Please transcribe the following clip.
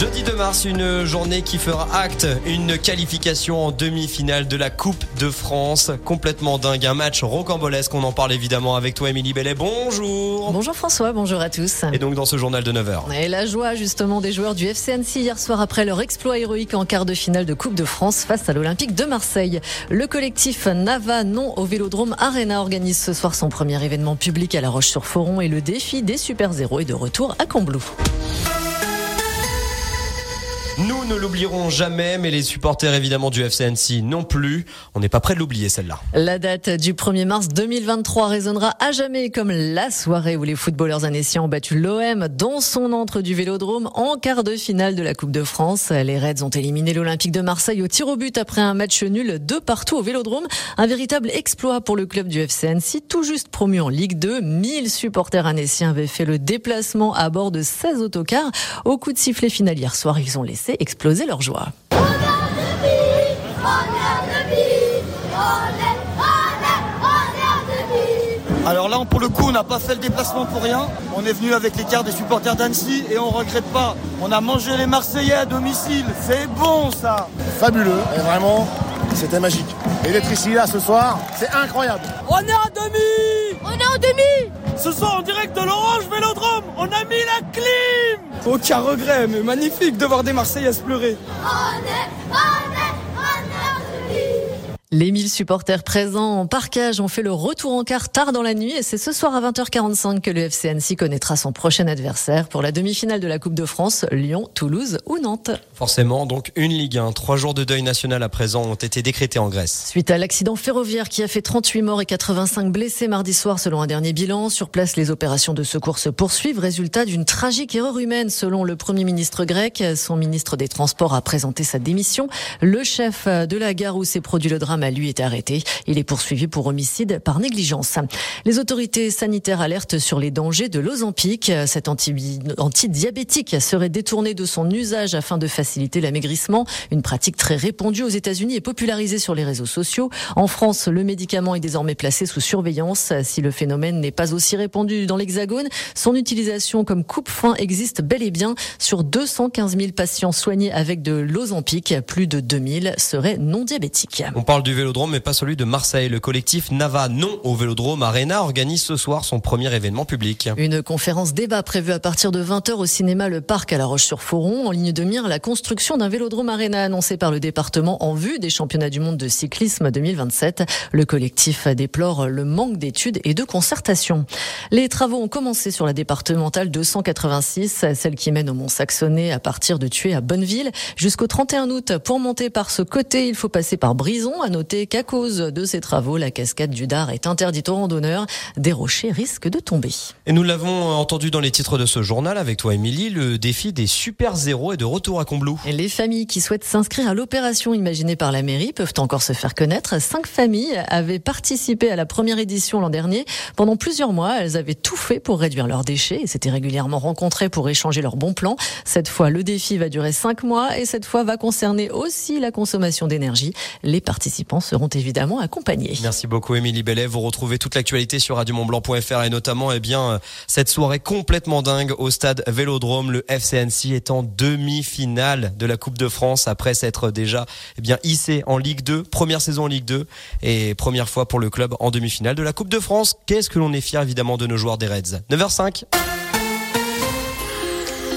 Jeudi 2 mars, une journée qui fera acte, une qualification en demi-finale de la Coupe de France. Complètement dingue, un match rocambolesque. On en parle évidemment avec toi, Émilie Bellet. Bonjour. Bonjour François, bonjour à tous. Et donc dans ce journal de 9h. Et la joie justement des joueurs du FC Annecy hier soir après leur exploit héroïque en quart de finale de Coupe de France face à l'Olympique de Marseille. Le collectif Nava non au Vélodrome Arena organise ce soir son premier événement public à La Roche-sur-Foron et le défi des Super Zéros est de retour à Combloux. Nous ne l'oublierons jamais, mais les supporters évidemment du FCNC non plus. On n'est pas prêt de l'oublier celle-là. La date du 1er mars 2023 résonnera à jamais comme la soirée où les footballeurs annéciens ont battu l'OM dans son entre du Vélodrome en quart de finale de la Coupe de France. Les Reds ont éliminé l'Olympique de Marseille au tir au but après un match nul de partout au Vélodrome. Un véritable exploit pour le club du FCNC, tout juste promu en Ligue 2. 1000 supporters annéciens avaient fait le déplacement à bord de 16 autocars. Au coup de sifflet final hier soir, ils ont laissé exploser leur joie. Alors là, pour le coup, on n'a pas fait le déplacement pour rien. On est venu avec les cartes des supporters d'Annecy et on regrette pas. On a mangé les Marseillais à domicile. C'est bon ça. Fabuleux. Et vraiment, c'était magique. Et d'être ici là ce soir, c'est incroyable. On est en demi. On est en demi. Ce soir en direct de l'Orange Vélodrome, on a mis la clim. Aucun regret, mais magnifique de voir des Marseillais pleurer. On est, on est, Les 1000 supporters présents en parcage ont fait le retour en quart tard dans la nuit et c'est ce soir à 20h45 que le FC Annecy connaîtra son prochain adversaire pour la demi-finale de la Coupe de France, Lyon, Toulouse ou Nantes. Forcément, donc une Ligue 1. Trois jours de deuil national à présent ont été décrétés en Grèce. Suite à l'accident ferroviaire qui a fait 38 morts et 85 blessés mardi soir selon un dernier bilan, sur place les opérations de secours se poursuivent, résultat d'une tragique erreur humaine selon le Premier ministre grec. Son ministre des Transports a présenté sa démission. Le chef de la gare où s'est produit le drame a lui été arrêté. Il est poursuivi pour homicide par négligence. Les autorités sanitaires alertent sur les dangers de l'Ozempic. Cet anti- antidiabétique serait détourné de son usage afin de faciliter l'amaigrissement, une pratique très répandue aux États-Unis et popularisée sur les réseaux sociaux. En France, le médicament est désormais placé sous surveillance. Si le phénomène n'est pas aussi répandu dans l'Hexagone, son utilisation comme coupe-faim existe bel et bien sur 215 000 patients soignés avec de l'Ozempic. Plus de 2000 seraient non diabétiques. On parle du Vélodrome, mais pas celui de Marseille. Le collectif Nava non au Vélodrome Arena organise ce soir son premier événement public. Une conférence débat prévue à partir de 20h au cinéma Le Parc à La Roche-sur-Foron. En ligne de mire, la construction d'un vélodrome arena annoncé par le département en vue des championnats du monde de cyclisme 2027. Le collectif déplore le manque d'études et de concertation. Les travaux ont commencé sur la départementale 286, celle qui mène au Mont-Saxonnet à partir de Tué à Bonneville jusqu'au 31 août. Pour monter par ce côté, il faut passer par Brison. À noter qu'à cause de ces travaux, la cascade du Dard est interdite aux randonneurs. Des rochers risquent de tomber. Et nous l'avons entendu dans les titres de ce journal avec toi, Émilie. Le défi des super zéros est de retour à Combloux. Les familles qui souhaitent s'inscrire à l'opération imaginée par la mairie peuvent encore se faire connaître. Cinq familles avaient participé à la première édition l'an dernier. Pendant plusieurs mois, elles avaient tout fait pour réduire leurs déchets et s'étaient régulièrement rencontrées pour échanger leurs bons plans. Cette fois, le défi va durer cinq mois et cette fois va concerner aussi la consommation d'énergie. Les participants seront évidemment accompagnés. Merci beaucoup, Émilie Bellet. Vous retrouvez toute l'actualité sur radiomontblanc.fr et notamment, eh bien, cette soirée complètement dingue au stade Vélodrome. Le FCNC est en demi-finale de la Coupe de France après s'être déjà, eh bien, hissé en Ligue 2, première saison en Ligue 2 et première fois pour le club en demi-finale de la Coupe de France. Qu'est-ce que l'on est fier, évidemment, de nos joueurs des Reds? 9h05.